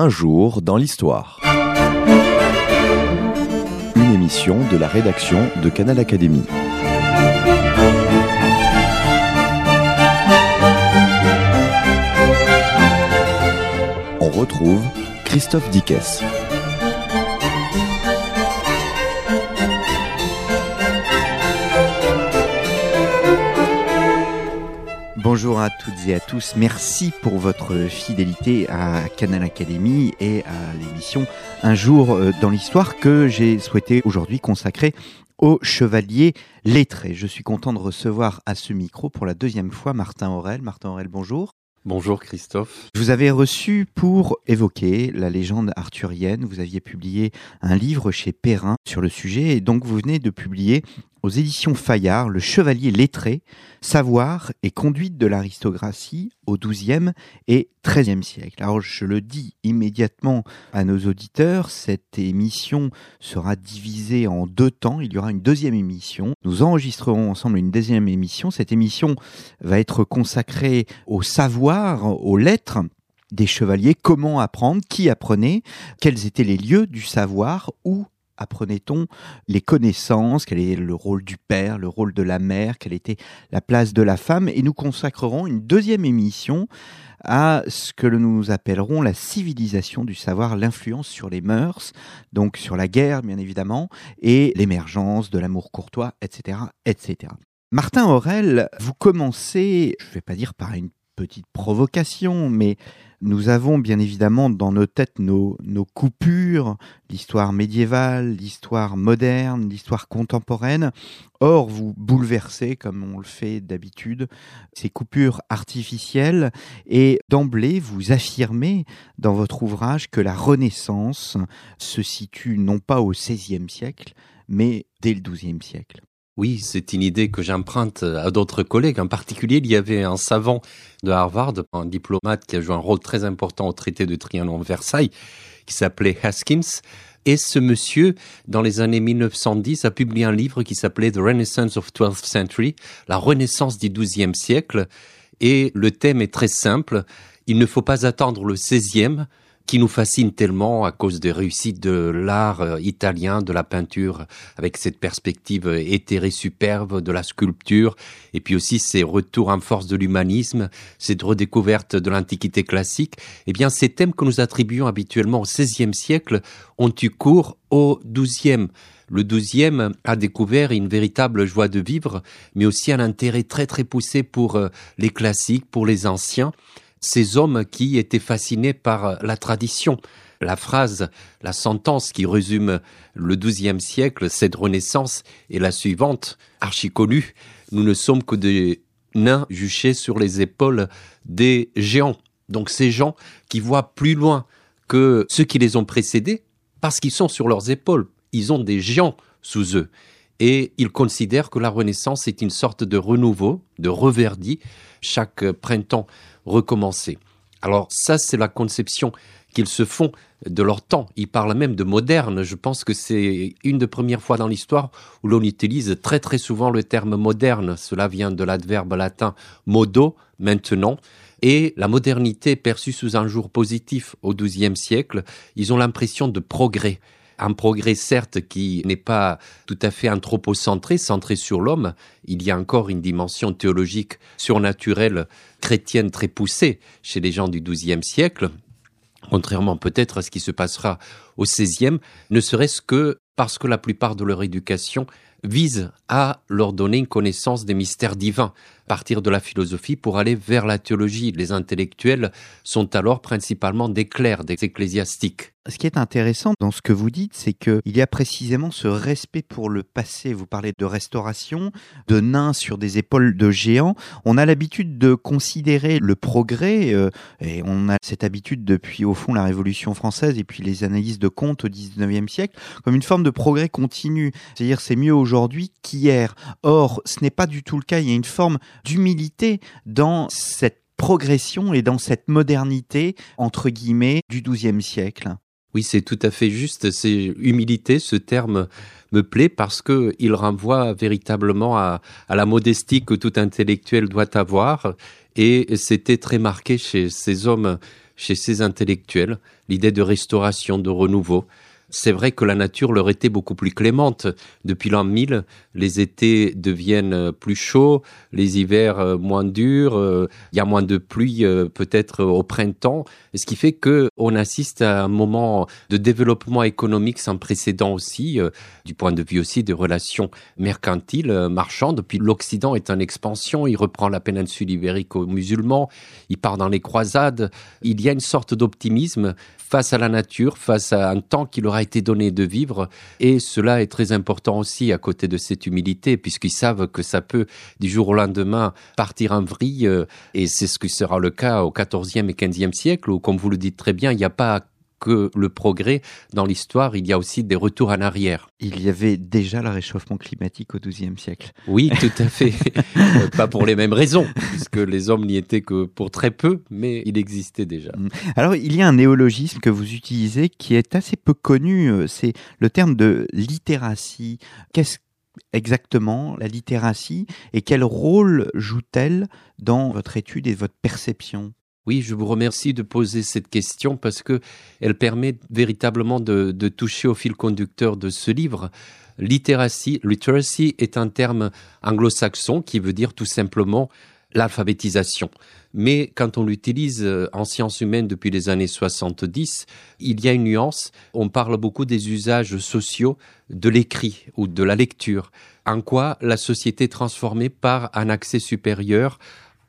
Un jour dans l'histoire. Une émission de la rédaction de Canal Académie. On retrouve Christophe Dickès. Bonjour à toutes et à tous. Merci pour votre fidélité à Canal Académie et à l'émission Un jour euh, dans l'histoire que j'ai souhaité aujourd'hui consacrer au chevalier lettré. Je suis content de recevoir à ce micro pour la deuxième fois Martin Aurel. Martin Aurel, bonjour. Bonjour Christophe. Je vous avais reçu pour évoquer la légende arthurienne. Vous aviez publié un livre chez Perrin sur le sujet et donc vous venez de publier aux éditions Fayard, Le Chevalier lettré, savoir et conduite de l'aristocratie au XIIe et XIIIe siècle. Alors je le dis immédiatement à nos auditeurs, cette émission sera divisée en deux temps. Il y aura une deuxième émission. Nous enregistrerons ensemble une deuxième émission. Cette émission va être consacrée au savoir, aux lettres des chevaliers, comment apprendre, qui apprenait, quels étaient les lieux du savoir, où apprenait-on les connaissances, quel est le rôle du père, le rôle de la mère, quelle était la place de la femme, et nous consacrerons une deuxième émission à ce que nous appellerons la civilisation du savoir, l'influence sur les mœurs, donc sur la guerre bien évidemment, et l'émergence de l'amour courtois, etc., etc. Martin Aurel, vous commencez, je ne vais pas dire par une petite provocation, mais nous avons bien évidemment dans nos têtes nos, coupures, l'histoire médiévale, l'histoire moderne, l'histoire contemporaine. Or, vous bouleversez, comme on le fait d'habitude, ces coupures artificielles et d'emblée, vous affirmez dans votre ouvrage que la Renaissance se situe non pas au XVIe siècle, mais dès le XIIe siècle. Oui, c'est une idée que j'emprunte à d'autres collègues. En particulier, il y avait un savant de Harvard, un diplomate qui a joué un rôle très important au traité de Trianon Versailles, qui s'appelait Haskins. Et ce monsieur, dans les années 1910, a publié un livre qui s'appelait The Renaissance of 12th Century, la Renaissance du XIIe siècle. Et le thème est très simple. Il ne faut pas attendre le XVIe qui nous fascine tellement à cause des réussites de l'art euh, italien, de la peinture, avec cette perspective éthérée superbe de la sculpture, et puis aussi ces retours en force de l'humanisme, cette redécouverte de l'Antiquité classique, eh bien ces thèmes que nous attribuons habituellement au XVIe siècle ont eu cours au XIIe. Le douzième a découvert une véritable joie de vivre, mais aussi un intérêt très très poussé pour euh, les classiques, pour les anciens ces hommes qui étaient fascinés par la tradition. La phrase, la sentence qui résume le XIIe siècle, cette renaissance, est la suivante, archi connue. Nous ne sommes que des nains juchés sur les épaules des géants. Donc ces gens qui voient plus loin que ceux qui les ont précédés, parce qu'ils sont sur leurs épaules. Ils ont des géants sous eux. Et ils considèrent que la Renaissance est une sorte de renouveau, de reverdit. Chaque printemps, recommencer. Alors ça, c'est la conception qu'ils se font de leur temps. Ils parlent même de moderne. Je pense que c'est une des premières fois dans l'histoire où l'on utilise très très souvent le terme moderne. Cela vient de l'adverbe latin modo, maintenant. Et la modernité perçue sous un jour positif au XIIe siècle, ils ont l'impression de progrès un progrès certes qui n'est pas tout à fait anthropocentré, centré sur l'homme. Il y a encore une dimension théologique surnaturelle chrétienne très poussée chez les gens du XIIe siècle, contrairement peut-être à ce qui se passera au XVIe, ne serait-ce que parce que la plupart de leur éducation vise à leur donner une connaissance des mystères divins, partir de la philosophie pour aller vers la théologie. Les intellectuels sont alors principalement des clercs, des ecclésiastiques. Ce qui est intéressant dans ce que vous dites, c'est qu'il y a précisément ce respect pour le passé. Vous parlez de restauration, de nains sur des épaules de géants. On a l'habitude de considérer le progrès, euh, et on a cette habitude depuis au fond la Révolution française et puis les analyses de Comte au 19e siècle, comme une forme de progrès continu. C'est-à-dire c'est mieux aujourd'hui qu'hier. Or, ce n'est pas du tout le cas. Il y a une forme d'humilité dans cette progression et dans cette modernité, entre guillemets, du XIIe siècle. Oui, c'est tout à fait juste. C'est humilité, ce terme me plaît parce que il renvoie véritablement à, à, la modestie que tout intellectuel doit avoir. Et c'était très marqué chez ces hommes chez ces intellectuels, l'idée de restauration, de renouveau, c'est vrai que la nature leur était beaucoup plus clémente. Depuis l'an 1000, les étés deviennent plus chauds, les hivers euh, moins durs, euh, il y a moins de pluie euh, peut-être au printemps, ce qui fait que on assiste à un moment de développement économique sans précédent aussi, du point de vue aussi des relations mercantiles, marchandes. Puis l'Occident est en expansion, il reprend la péninsule ibérique aux musulmans, il part dans les croisades. Il y a une sorte d'optimisme face à la nature, face à un temps qui leur a été donné de vivre. Et cela est très important aussi à côté de cette humilité, puisqu'ils savent que ça peut du jour au lendemain partir en vrille. Et c'est ce qui sera le cas au XIVe et XVe siècle, où, comme vous le dites très bien, il n'y a pas que le progrès dans l'histoire, il y a aussi des retours en arrière. Il y avait déjà le réchauffement climatique au XIIe siècle. Oui, tout à fait. Euh, pas pour les mêmes raisons, puisque les hommes n'y étaient que pour très peu, mais il existait déjà. Mm. Alors, il y a un néologisme que vous utilisez qui est assez peu connu, euh, c'est le terme de littératie. Qu'est-ce exactement la littératie et quel rôle joue-t-elle dans votre étude et votre perception? Oui, je vous remercie de poser cette question parce que elle permet véritablement de, toucher au fil conducteur de ce livre. Literacy, literacy est un terme anglo-saxon qui veut dire tout simplement l'alphabétisation. Mais quand on l'utilise euh, en sciences humaines depuis les années 70, il y a une nuance. On parle beaucoup des usages sociaux de l'écrit ou de la lecture. En quoi la société est transformée par un accès supérieur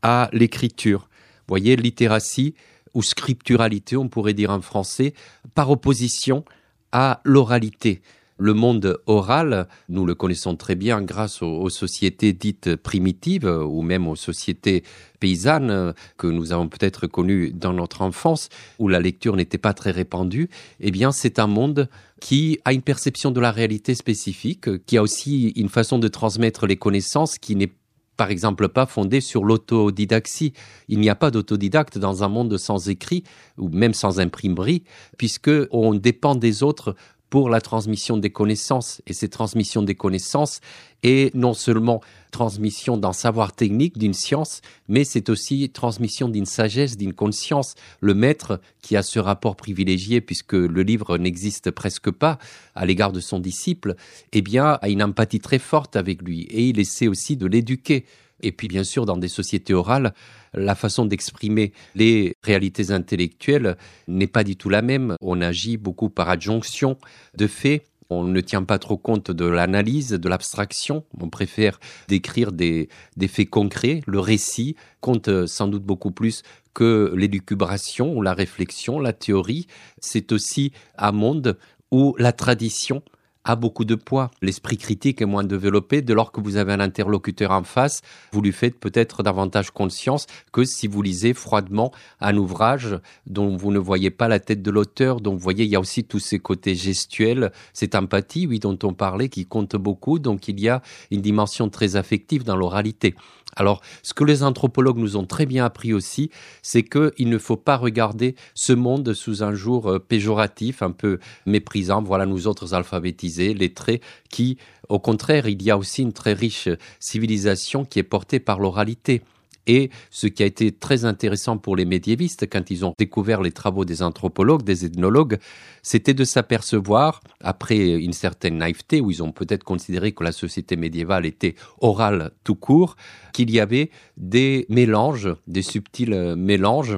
à l'écriture? Voyez, littératie ou scripturalité, on pourrait dire en français, par opposition à l'oralité. Le monde oral, nous le connaissons très bien grâce aux, sociétés dites primitives ou même aux sociétés paysannes que nous avons peut-être connues dans notre enfance, où la lecture n'était pas très répandue. Eh bien, c'est un monde qui a une perception de la réalité spécifique, qui a aussi une façon de transmettre les connaissances qui n'est par exemple pas fondé sur l'autodidaxie. Il n'y a pas d'autodidacte dans un monde sans écrit ou même sans imprimerie, puisque on dépend des autres pour la transmission des connaissances. Et cette transmission des connaissances est non seulement transmission d'un savoir technique, d'une science, mais c'est aussi transmission d'une sagesse, d'une conscience. Le maître, qui a ce rapport privilégié, puisque le livre n'existe presque pas à l'égard de son disciple, eh bien, a une empathie très forte avec lui. Et il essaie aussi de l'éduquer. Et puis, bien sûr, dans des sociétés orales, la façon d'exprimer les réalités intellectuelles n'est pas du tout la même. On agit beaucoup par adjonction de faits. On ne tient pas trop compte de l'analyse, de l'abstraction. On préfère décrire des, faits concrets. Le récit compte sans doute beaucoup plus que l'élucubration, la réflexion, la théorie. C'est aussi un monde où la tradition a beaucoup de poids. L'esprit critique est moins développé. Dès lors que vous avez un interlocuteur en face, vous lui faites peut-être davantage conscience que si vous lisez froidement un ouvrage dont vous ne voyez pas la tête de l'auteur. Donc, vous voyez, il y a aussi tous ces côtés gestuels, cette empathie, oui, dont on parlait, qui compte beaucoup. Donc, il y a une dimension très affective dans l'oralité. Alors, ce que les anthropologues nous ont très bien appris aussi, c'est qu'il ne faut pas regarder ce monde sous un jour euh, péjoratif, un peu méprisant. Voilà, nous autres alphabétisés, lettrés, qui, au contraire, il y a aussi une très riche civilisation qui est portée par l'oralité. Et ce qui a été très intéressant pour les médiévistes quand ils ont découvert les travaux des anthropologues, des ethnologues, c'était de s'apercevoir, après une certaine naïveté, où ils ont peut-être considéré que la société médiévale était orale tout court, qu'il y avait des mélanges, des subtils mélanges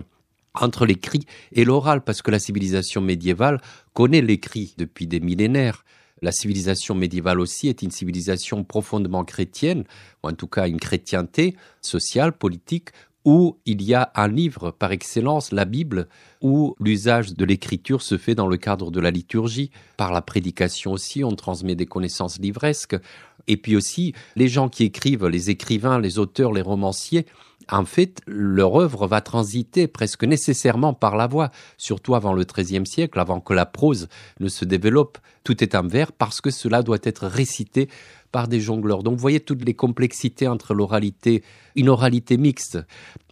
entre l'écrit et l'oral, parce que la civilisation médiévale connaît l'écrit depuis des millénaires. La civilisation médiévale aussi est une civilisation profondément chrétienne, ou en tout cas une chrétienté sociale, politique, où il y a un livre par excellence, la Bible, où l'usage de l'écriture se fait dans le cadre de la liturgie. Par la prédication aussi, on transmet des connaissances livresques. Et puis aussi, les gens qui écrivent, les écrivains, les auteurs, les romanciers, en fait, leur œuvre va transiter presque nécessairement par la voix, surtout avant le XIIIe siècle, avant que la prose ne se développe. Tout est en vers parce que cela doit être récité par des jongleurs. Donc vous voyez toutes les complexités entre l'oralité, une oralité mixte.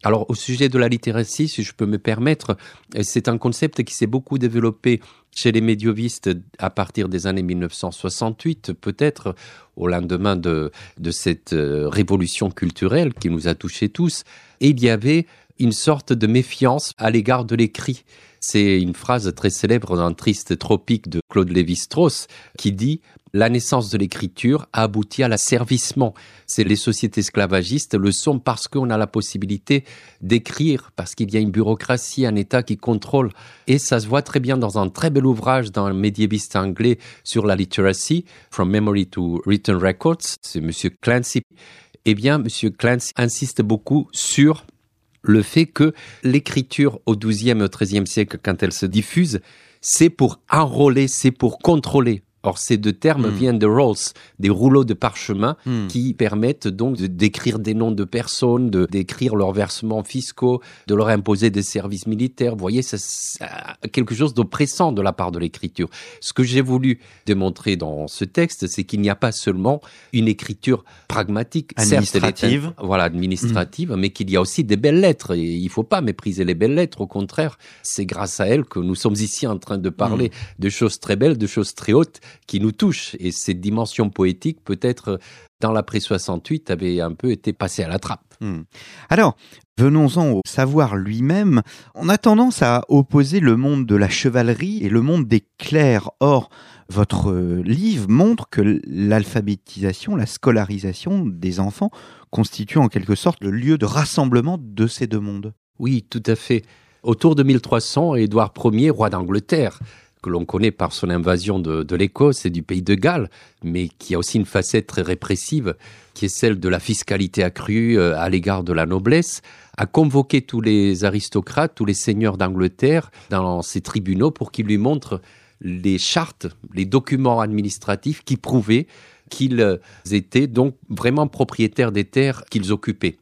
Alors au sujet de la littératie, si je peux me permettre, c'est un concept qui s'est beaucoup développé chez les médiovistes à partir des années 1968, peut-être au lendemain de, cette euh, révolution culturelle qui nous a touchés tous. Il y avait une sorte de méfiance à l'égard de l'écrit. C'est une phrase très célèbre dans Triste Tropique de Claude Lévi-Strauss qui dit la naissance de l'écriture a abouti à l'asservissement. C'est les sociétés esclavagistes le sont parce qu'on a la possibilité d'écrire, parce qu'il y a une bureaucratie, un État qui contrôle. Et ça se voit très bien dans un très bel ouvrage d'un médiéviste anglais sur la literacy, From Memory to Written Records, c'est Monsieur Clancy. Eh bien, Monsieur Clancy insiste beaucoup sur le fait que l'écriture au XIIe et au XIIIe siècle, quand elle se diffuse, c'est pour enrôler, c'est pour contrôler. Or, ces deux termes Hmm. viennent de rolls, des rouleaux de parchemin Hmm. qui permettent donc de d'écrire des noms de personnes, de d'écrire leurs versements fiscaux, de leur imposer des services militaires. Vous voyez, c'est quelque chose d'oppressant de la part de l'écriture. Ce que j'ai voulu démontrer dans ce texte, c'est qu'il n'y a pas seulement une écriture pragmatique, certes, elle est Administrative. voilà, administrative, mais qu'il y a aussi des belles lettres. Et il faut pas mépriser les belles lettres. Au contraire, c'est grâce à elles que nous sommes ici en train de parler de choses très belles, de choses très hautes qui nous touchent. Et cette dimension poétique, peut-être, dans l'après 68, avait un peu été passée à la trappe. Hmm. Alors, venons-en au savoir lui-même. On a tendance à opposer le monde de la chevalerie et le monde des clercs. Or, votre euh, livre montre que l'alphabétisation, la scolarisation des enfants constitue en quelque sorte le lieu de rassemblement de ces deux mondes. Oui, tout à fait. Autour de 1300, Édouard Ier, roi d'Angleterre, que l'on connaît par son invasion de, l'Écosse et du pays de Galles, mais qui a aussi une facette très répressive, qui est celle de la fiscalité accrue euh, à l'égard de la noblesse, a convoqué tous les aristocrates, tous les seigneurs d'Angleterre dans ses tribunaux pour qu'ils lui montrent les chartes, les documents administratifs qui prouvaient qu'ils étaient donc vraiment propriétaires des terres qu'ils occupaient.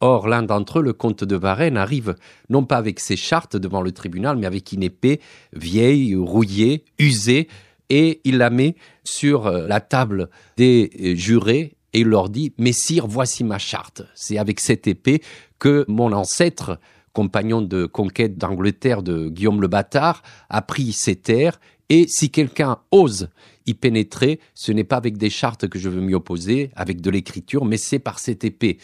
Or, l'un d'entre eux, le comte de Varennes, arrive non pas avec ses chartes devant le tribunal, mais avec une épée vieille, rouillée, usée, et il la met sur euh, la table des euh, jurés et il leur dit Messire, voici ma charte. C'est avec cette épée que mon ancêtre, compagnon de conquête d'Angleterre de Guillaume le Bâtard, a pris ces terres. Et si quelqu'un ose y pénétrer, ce n'est pas avec des chartes que je veux m'y opposer, avec de l'écriture, mais c'est par cette épée.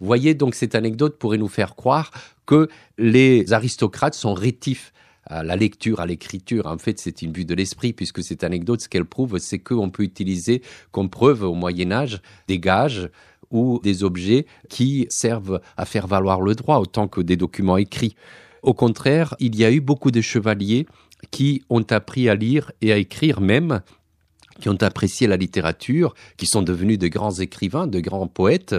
Voyez donc cette anecdote pourrait nous faire croire que les aristocrates sont rétifs à la lecture, à l'écriture. En fait, c'est une vue de l'esprit, puisque cette anecdote, ce qu'elle prouve, c'est qu'on peut utiliser comme preuve au Moyen Âge des gages ou des objets qui servent à faire valoir le droit autant que des documents écrits. Au contraire, il y a eu beaucoup de chevaliers qui ont appris à lire et à écrire même, qui ont apprécié la littérature, qui sont devenus de grands écrivains, de grands poètes.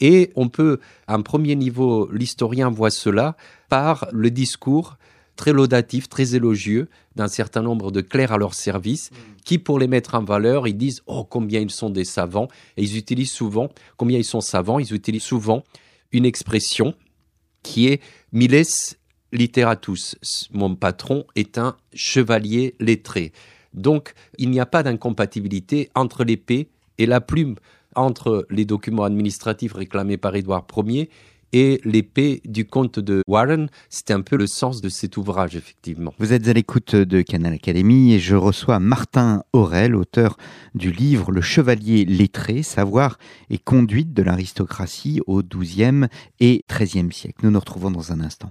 Et on peut, à un premier niveau, l'historien voit cela par le discours très laudatif, très élogieux d'un certain nombre de clercs à leur service, qui, pour les mettre en valeur, ils disent Oh, combien ils sont des savants. Et ils utilisent souvent, combien ils sont savants, ils utilisent souvent une expression qui est Miles literatus. Mon patron est un chevalier lettré. Donc, il n'y a pas d'incompatibilité entre l'épée et la plume, entre les documents administratifs réclamés par Édouard Ier et l'épée du comte de Warren. C'est un peu le sens de cet ouvrage, effectivement. Vous êtes à l'écoute de Canal Académie et je reçois Martin Aurel, auteur du livre Le Chevalier lettré, savoir et conduite de l'aristocratie au XIIe et XIIIe siècle. Nous nous retrouvons dans un instant.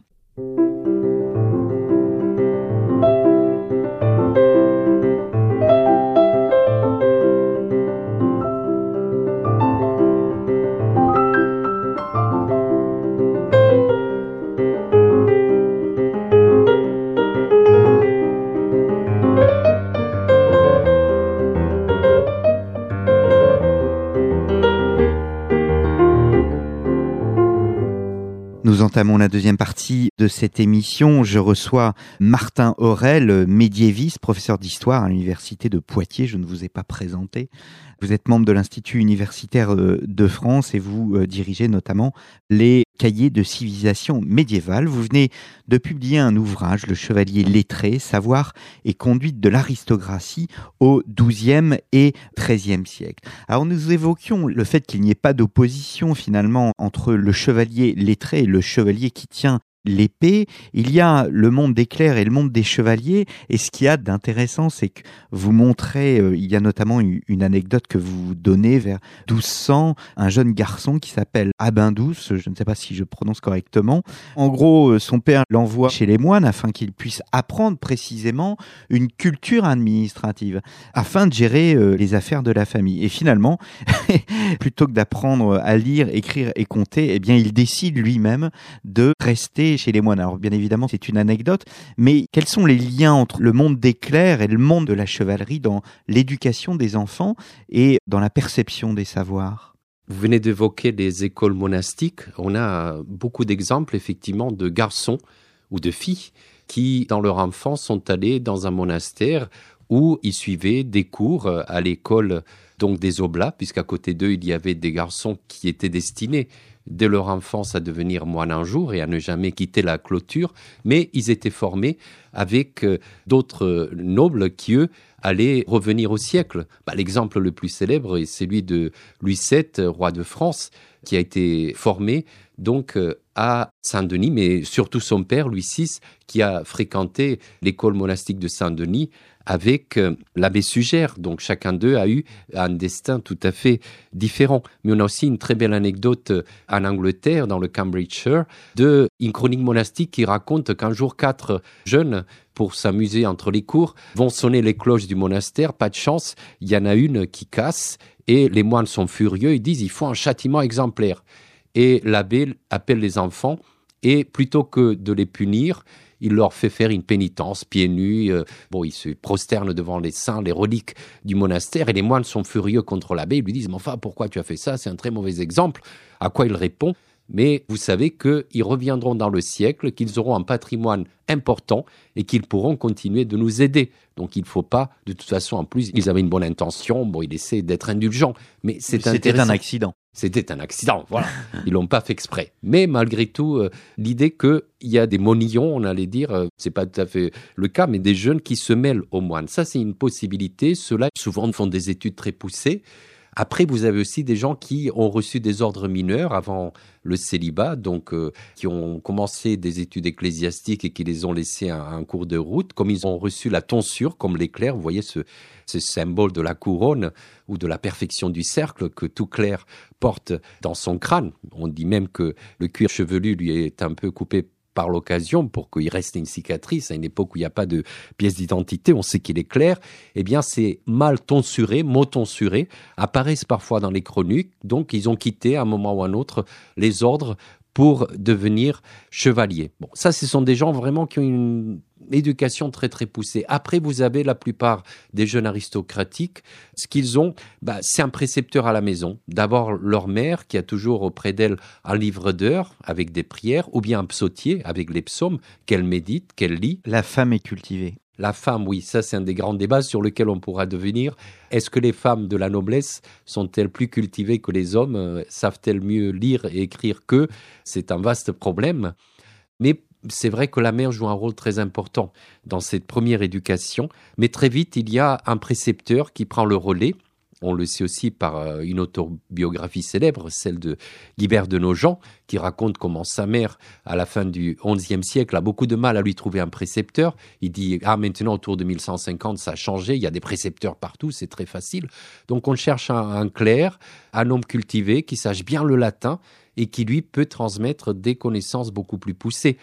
La deuxième partie de cette émission. Je reçois Martin Aurel, médiéviste, professeur d'histoire à l'université de Poitiers. Je ne vous ai pas présenté. Vous êtes membre de l'Institut universitaire euh, de France et vous euh, dirigez notamment les cahiers de civilisation médiévale. Vous venez de publier un ouvrage, Le Chevalier lettré, savoir et conduite de l'aristocratie au XIIe et XIIIe siècle. Alors nous évoquions le fait qu'il n'y ait pas d'opposition finalement entre le chevalier lettré et le chevalier qui tient l'épée. Il y a le monde des clercs et le monde des chevaliers. Et ce qu'il y a d'intéressant, c'est que vous montrez, euh, il y a notamment une, anecdote que vous donnez vers 1200, un jeune garçon qui s'appelle Abindous, je ne sais pas si je prononce correctement. En gros, euh, son père l'envoie chez les moines afin qu'il puisse apprendre précisément une culture administrative, afin de gérer euh, les affaires de la famille. Et finalement, plutôt que d'apprendre à lire, écrire et compter, eh bien, il décide lui-même de rester chez les moines. Alors, bien évidemment, c'est une anecdote, mais quels sont les liens entre le monde des clercs et le monde de la chevalerie dans l'éducation des enfants et dans la perception des savoirs? Vous venez d'évoquer les écoles monastiques. On a beaucoup d'exemples, effectivement, de garçons ou de filles qui, dans leur enfance, sont allés dans un monastère où ils suivaient des cours à l'école donc des oblats, puisqu'à côté d'eux, il y avait des garçons qui étaient destinés dès leur enfance à devenir moines un jour et à ne jamais quitter la clôture, mais ils étaient formés avec euh, d'autres nobles qui, eux, allaient revenir au siècle. Bah, l'exemple le plus célèbre est celui de Louis VII, roi de France, qui a été formé donc euh, à Saint-Denis, mais surtout son père, Louis VI, qui a fréquenté l'école monastique de Saint-Denis avec euh, l'abbé Sugère. Donc chacun d'eux a eu un destin tout à fait différent. Mais on a aussi une très belle anecdote euh, en Angleterre, dans le Cambridgeshire, de une chronique monastique qui raconte qu'un jour quatre jeunes pour s'amuser entre les cours, vont sonner les cloches du monastère. Pas de chance, il y en a une qui casse et les moines sont furieux. Ils disent il faut un châtiment exemplaire. Et l'abbé appelle les enfants et plutôt que de les punir, il leur fait faire une pénitence pieds nus. Euh, bon, ils se prosternent devant les saints, les reliques du monastère, et les moines sont furieux contre l'abbé. Ils lui disent, mais enfin, pourquoi tu as fait ça? C'est un très mauvais exemple. À quoi il répond? Mais vous savez qu'ils reviendront dans le siècle, qu'ils auront un patrimoine important et qu'ils pourront continuer de nous aider. Donc il ne faut pas, de toute façon, en plus, ils avaient une bonne intention, bon, il essaient d'être indulgents, mais c'est C'était un accident. C'était un accident, voilà. Ils l'ont pas fait exprès. Mais malgré tout, euh, l'idée qu'il y a des monillons, on allait dire, euh, c'est pas tout à fait le cas, mais des jeunes qui se mêlent aux moines. Ça, c'est une possibilité. Ceux-là, souvent, font des études très poussées. Après, vous avez aussi des gens qui ont reçu des ordres mineurs avant le célibat, donc euh, qui ont commencé des études ecclésiastiques et qui les ont laissés un, un, cours de route, comme ils ont reçu la tonsure, comme l'éclair, vous voyez ce, ce symbole de la couronne ou de la perfection du cercle que tout clerc porte dans son crâne. On dit même que le cuir chevelu lui est un peu coupé par l'occasion pour qu'il reste une cicatrice à une époque où il n'y a pas de pièce d'identité, on sait qu'il est clair, eh bien c'est mal tonsuré, mot tonsuré, apparaissent parfois dans les chroniques, donc ils ont quitté à un moment ou à un autre les ordres pour devenir chevalier. Bon, ça, ce sont des gens vraiment qui ont une éducation très très poussée. Après, vous avez la plupart des jeunes aristocratiques. Ce qu'ils ont, bah, c'est un précepteur à la maison. D'abord leur mère qui a toujours auprès d'elle un livre d'heures avec des prières, ou bien un psautier avec les psaumes qu'elle médite, qu'elle lit. La femme est cultivée. La femme, oui, ça c'est un des grands débats sur lequel on pourra devenir. Est-ce que les femmes de la noblesse sont-elles plus cultivées que les hommes? Savent-elles mieux lire et écrire qu'eux? C'est un vaste problème. Mais c'est vrai que la mère joue un rôle très important dans cette première éducation. Mais très vite, il y a un précepteur qui prend le relais on le sait aussi par euh, une autobiographie célèbre, celle de Guibert de Nogent, qui raconte comment sa mère, à la fin du XIe siècle, a beaucoup de mal à lui trouver un précepteur. Il dit Ah, maintenant, autour de 1150, ça a changé, il y a des précepteurs partout, c'est très facile. Donc, on cherche un, un clerc, un homme cultivé, qui sache bien le latin et qui, lui, peut transmettre des connaissances beaucoup plus poussées.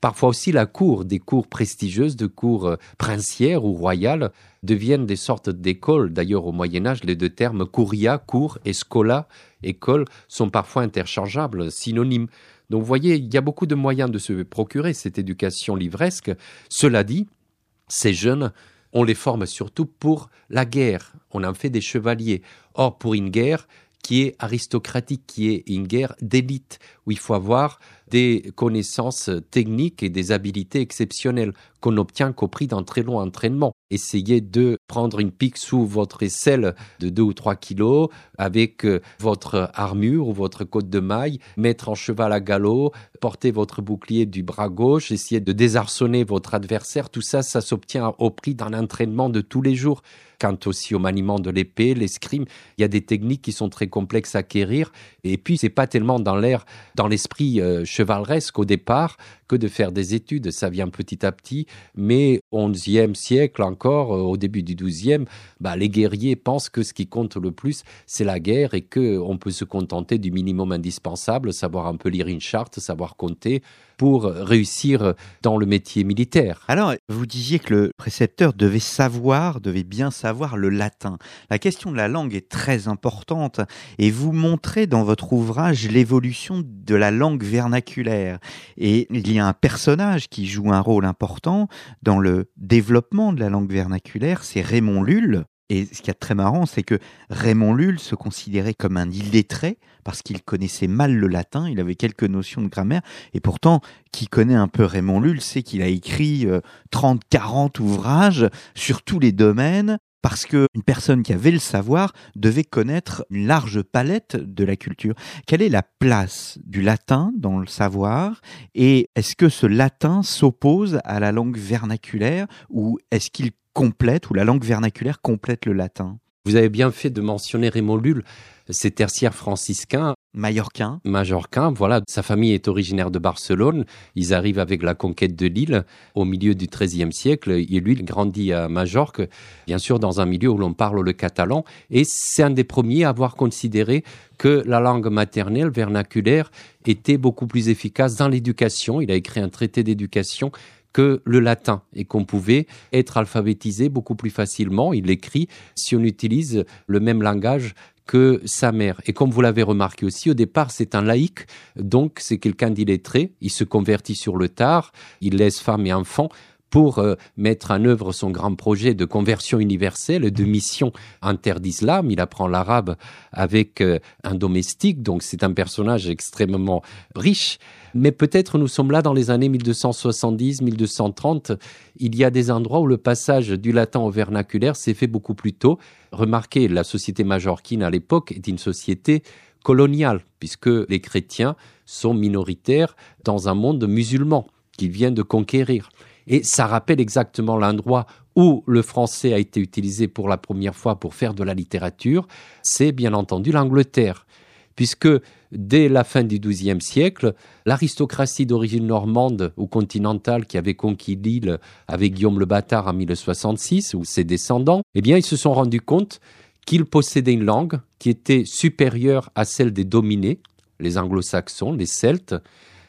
Parfois aussi, la cour, des cours prestigieuses, de cours euh, princières ou royales, deviennent des sortes d'écoles. D'ailleurs, au Moyen Âge, les deux termes curia, cour, et scola, école, sont parfois interchangeables, synonymes. Donc, vous voyez, il y a beaucoup de moyens de se procurer cette éducation livresque. Cela dit, ces jeunes, on les forme surtout pour la guerre. On en fait des chevaliers. Or, pour une guerre, qui est aristocratique, qui est une guerre d'élite, où il faut avoir des connaissances techniques et des habiletés exceptionnelles qu'on obtient qu'au prix d'un très long entraînement. Essayez de prendre une pique sous votre aisselle de 2 ou 3 kilos avec euh, votre armure ou votre côte de maille, mettre en cheval à galop, porter votre bouclier du bras gauche, essayer de désarçonner votre adversaire. Tout ça, ça s'obtient au prix d'un entraînement de tous les jours. Quant aussi au maniement de l'épée, l'escrime, il y a des techniques qui sont très complexes à acquérir. Et puis, c'est pas tellement dans l'air, dans l'esprit euh, chevaleresque au départ que de faire des études. Ça vient petit à petit, mais au XIe siècle encore, euh, au début du XIIe, bah, les guerriers pensent que ce qui compte le plus, c'est la guerre et qu'on peut se contenter du minimum indispensable, savoir un peu lire une charte, savoir compter pour réussir dans le métier militaire. Alors, vous disiez que le précepteur devait savoir, devait bien savoir le latin. La question de la langue est très importante et vous montrez dans votre ouvrage l'évolution de la langue vernaculaire. Et il y a un personnage qui joue un rôle important dans le développement de la langue vernaculaire, c'est Raymond Lulle. Et ce qui est très marrant, c'est que Raymond Lulle se considérait comme un illettré parce qu'il connaissait mal le latin, il avait quelques notions de grammaire, et pourtant, qui connaît un peu Raymond Lulle sait qu'il a écrit 30, euh, 40 ouvrages sur tous les domaines, parce qu'une personne qui avait le savoir devait connaître une large palette de la culture. Quelle est la place du latin dans le savoir et est-ce que ce latin s'oppose à la langue vernaculaire ou est-ce qu'il complète ou la langue vernaculaire complète le latin? Vous avez bien fait de mentionner Raymond Lulle, c'est tertiaire Mallorquin. Majorquin, voilà. Sa famille est originaire de Barcelone. Ils arrivent avec la conquête de l'île au milieu du XIIIe siècle. Et lui, il grandit à Majorque, bien sûr, dans un milieu où l'on parle le catalan. Et c'est un des premiers à avoir considéré que la langue maternelle, vernaculaire, était beaucoup plus efficace dans l'éducation. Il a écrit un traité d'éducation que le latin et qu'on pouvait être alphabétisé beaucoup plus facilement. Il l'écrit si on utilise le même langage que sa mère. Et comme vous l'avez remarqué aussi, au départ, c'est un laïc, donc c'est quelqu'un d'illettré. Il se convertit sur le tard, il laisse femme et enfants pour euh, mettre en œuvre son grand projet de conversion universelle, de mission en d'islam. Il apprend l'arabe avec euh, un domestique, donc c'est un personnage extrêmement riche. Mais peut-être nous sommes là dans les années 1270, 1230. Il y a des endroits où le passage du latin au vernaculaire s'est fait beaucoup plus tôt. Remarquez, la société majorquine à l'époque est une société coloniale, puisque les chrétiens sont minoritaires dans un monde musulman qu'ils viennent de conquérir. Et ça rappelle exactement l'endroit où le français a été utilisé pour la première fois pour faire de la littérature, c'est bien entendu l'Angleterre. Puisque dès la fin du XIIe siècle, l'aristocratie d'origine normande ou continentale qui avait conquis l'île avec Guillaume le Bâtard en 1066, ou ses descendants, eh bien, ils se sont rendus compte qu'ils possédaient une langue qui était supérieure à celle des dominés, les anglo-saxons, les celtes,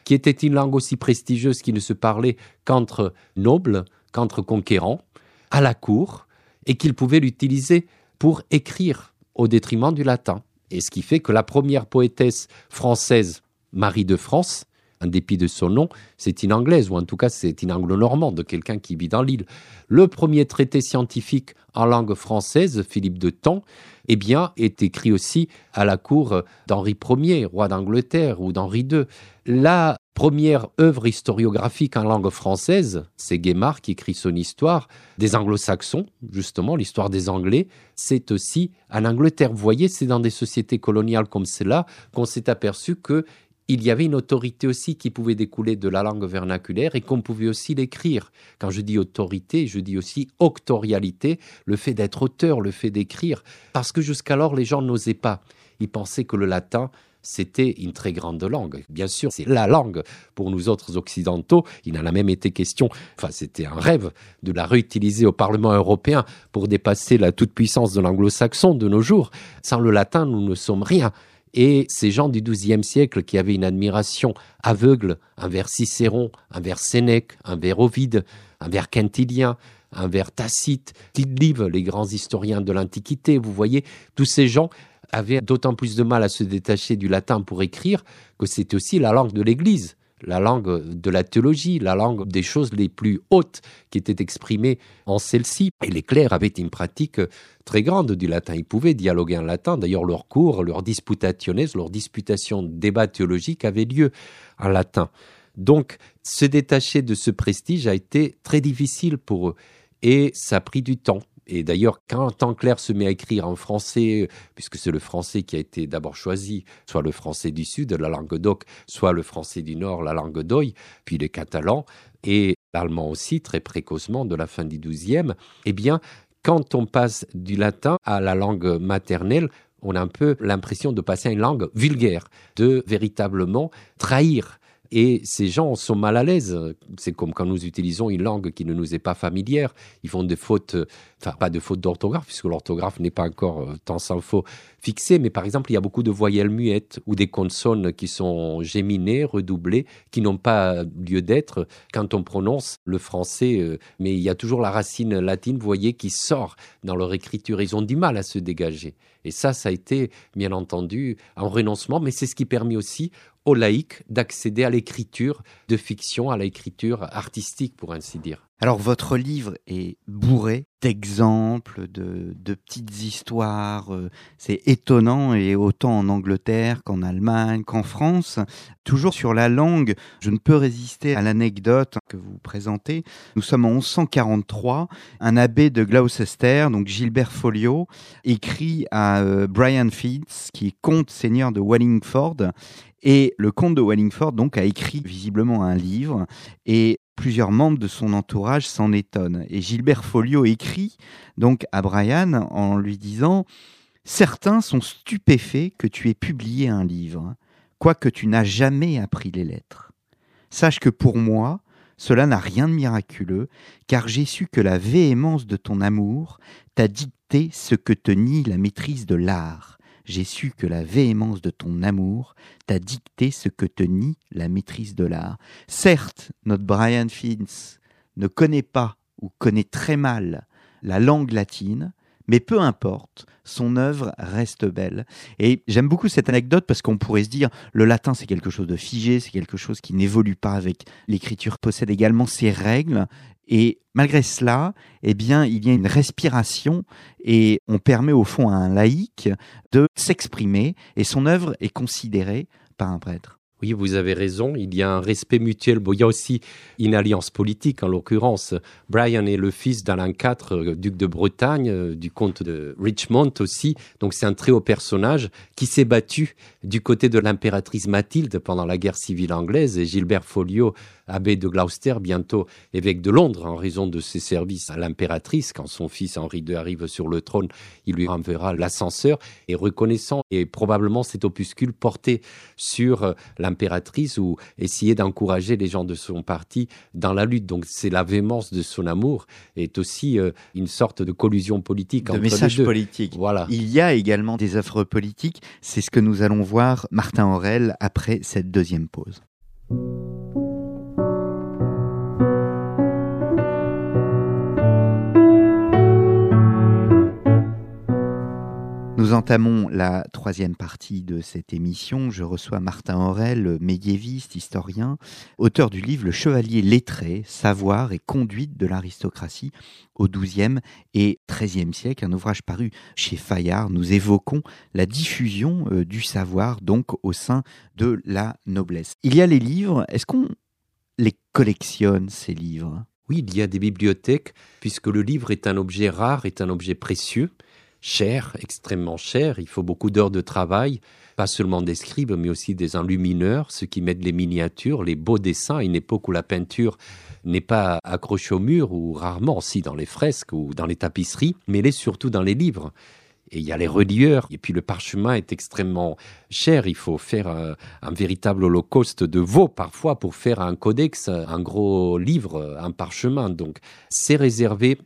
qui était une langue aussi prestigieuse qui ne se parlait qu'entre nobles, qu'entre conquérants, à la cour, et qu'ils pouvaient l'utiliser pour écrire au détriment du latin. Et ce qui fait que la première poétesse française, Marie de France, en dépit de son nom, c'est une anglaise, ou en tout cas c'est une anglo-normande, quelqu'un qui vit dans l'île. Le premier traité scientifique en langue française, Philippe de Temps, eh bien, est écrit aussi à la cour d'Henri Ier, roi d'Angleterre, ou d'Henri II. La première œuvre historiographique en langue française, c'est Guémard qui écrit son histoire des anglo-saxons, justement, l'histoire des Anglais, c'est aussi en Angleterre. Vous voyez, c'est dans des sociétés coloniales comme cela qu'on s'est aperçu que il y avait une autorité aussi qui pouvait découler de la langue vernaculaire et qu'on pouvait aussi l'écrire. Quand je dis autorité, je dis aussi octorialité, le fait d'être auteur, le fait d'écrire, parce que jusqu'alors les gens n'osaient pas. Ils pensaient que le latin, c'était une très grande langue. Bien sûr, c'est la langue pour nous autres occidentaux. Il en a même été question, enfin c'était un rêve, de la réutiliser au Parlement européen pour dépasser la toute-puissance de l'anglo-saxon de nos jours. Sans le latin, nous ne sommes rien. Et ces gens du XIIe siècle qui avaient une admiration aveugle envers Cicéron, envers Sénèque, envers Ovide, envers Quintilien, envers Tacite, Tite-Live, les grands historiens de l'Antiquité, vous voyez, tous ces gens avaient d'autant plus de mal à se détacher du latin pour écrire que c'était aussi la langue de l'Église la langue de la théologie, la langue des choses les plus hautes qui étaient exprimées en celle-ci. Et les clercs avaient une pratique très grande du latin. Ils pouvaient dialoguer en latin. D'ailleurs, leurs cours, leurs disputationes, leurs disputations, débats théologiques avaient lieu en latin. Donc, se détacher de ce prestige a été très difficile pour eux. Et ça a pris du temps. Et d'ailleurs, quand Tanclair se met à écrire en français, puisque c'est le français qui a été d'abord choisi, soit le français du Sud, la langue d'oc, soit le français du Nord, la langue d'oï, puis le catalan, et l'allemand aussi, très précocement, de la fin du XIIe, eh bien, quand on passe du latin à la langue maternelle, on a un peu l'impression de passer à une langue vulgaire, de véritablement trahir Et ces gens sont mal à l'aise. C'est comme quand nous utilisons une langue qui ne nous est pas familière. Ils font des fautes, enfin pas de fautes d'orthographe, puisque l'orthographe n'est pas encore euh, tant s'en faut fixé, mais par exemple, il y a beaucoup de voyelles muettes ou des consonnes qui sont géminées, redoublées, qui n'ont pas lieu d'être quand on prononce le français. Euh, mais il y a toujours la racine latine, vous voyez, qui sort dans leur écriture. Ils ont du mal à se dégager. Et ça, ça a été, bien entendu, un renoncement, mais c'est ce qui permet aussi aux laïcs d'accéder à l'écriture de fiction, à l'écriture artistique, pour ainsi dire. Alors votre livre est bourré d'exemples, de, petites histoires. Euh, c'est étonnant et autant en Angleterre qu'en Allemagne, qu'en France. Toujours sur la langue, je ne peux résister à l'anecdote que vous présentez. Nous sommes en 1143. Un abbé de Gloucester, donc Gilbert Folio, écrit à euh, Brian Fitz, qui est comte seigneur de Wallingford, et le comte de Wallingford donc a écrit visiblement un livre et plusieurs membres de son entourage s'en étonnent. Et Gilbert Folio écrit donc à Brian en lui disant Certains sont stupéfaits que tu aies publié un livre, quoique tu n'as jamais appris les lettres. Sache que pour moi, cela n'a rien de miraculeux, car j'ai su que la véhémence de ton amour t'a dicté ce que te nie la maîtrise de l'art, j'ai su que la véhémence de ton amour t'a dicté ce que te nie la maîtrise de l'art. Certes, notre Brian Fins ne connaît pas ou connaît très mal la langue latine, mais peu importe, son œuvre reste belle. Et j'aime beaucoup cette anecdote parce qu'on pourrait se dire, le latin c'est quelque chose de figé, c'est quelque chose qui n'évolue pas avec l'écriture, possède également ses règles, et malgré cela, eh bien, il y a une respiration et on permet au fond à un laïc de s'exprimer et son œuvre est considérée par un prêtre. Oui, vous avez raison, il y a un respect mutuel. Bon, il y a aussi une alliance politique, en l'occurrence. Brian est le fils d'Alain IV, euh, duc de Bretagne, euh, du comte de Richmond aussi. Donc c'est un très haut personnage qui s'est battu du côté de l'impératrice Mathilde pendant la guerre civile anglaise. Et Gilbert Folio abbé de Gloucester, bientôt évêque de Londres, en raison de ses services à l'impératrice. Quand son fils Henri II arrive sur le trône, il lui renverra l'ascenseur. Et reconnaissant, et probablement cet opuscule porté sur euh, l'impératrice ou essayer d'encourager les gens de son parti dans la lutte. Donc c'est la véhémence de son amour est aussi euh, une sorte de collusion politique de message politique. Voilà. Il y a également des œuvres politiques. C'est ce que nous allons voir, Martin Aurel, après cette deuxième pause. Nous entamons la troisième partie de cette émission. Je reçois Martin Aurel, médiéviste, historien, auteur du livre Le Chevalier lettré, savoir et conduite de l'aristocratie au XIIe et XIIIe siècle, un ouvrage paru chez Fayard. Nous évoquons la diffusion euh, du savoir donc au sein de la noblesse. Il y a les livres, est-ce qu'on les collectionne ces livres? Oui, il y a des bibliothèques puisque le livre est un objet rare, est un objet précieux cher, extrêmement cher. Il faut beaucoup d'heures de travail, pas seulement des scribes, mais aussi des enlumineurs, ceux qui mettent les miniatures, les beaux dessins, une époque où la peinture n'est pas accrochée au mur, ou rarement, si dans les fresques ou dans les tapisseries, mais elle est surtout dans les livres. Et il y a les relieurs, et puis le parchemin est extrêmement cher. Il faut faire un, un, véritable holocauste de veau parfois pour faire un codex, un gros livre, un parchemin. Donc c'est réservé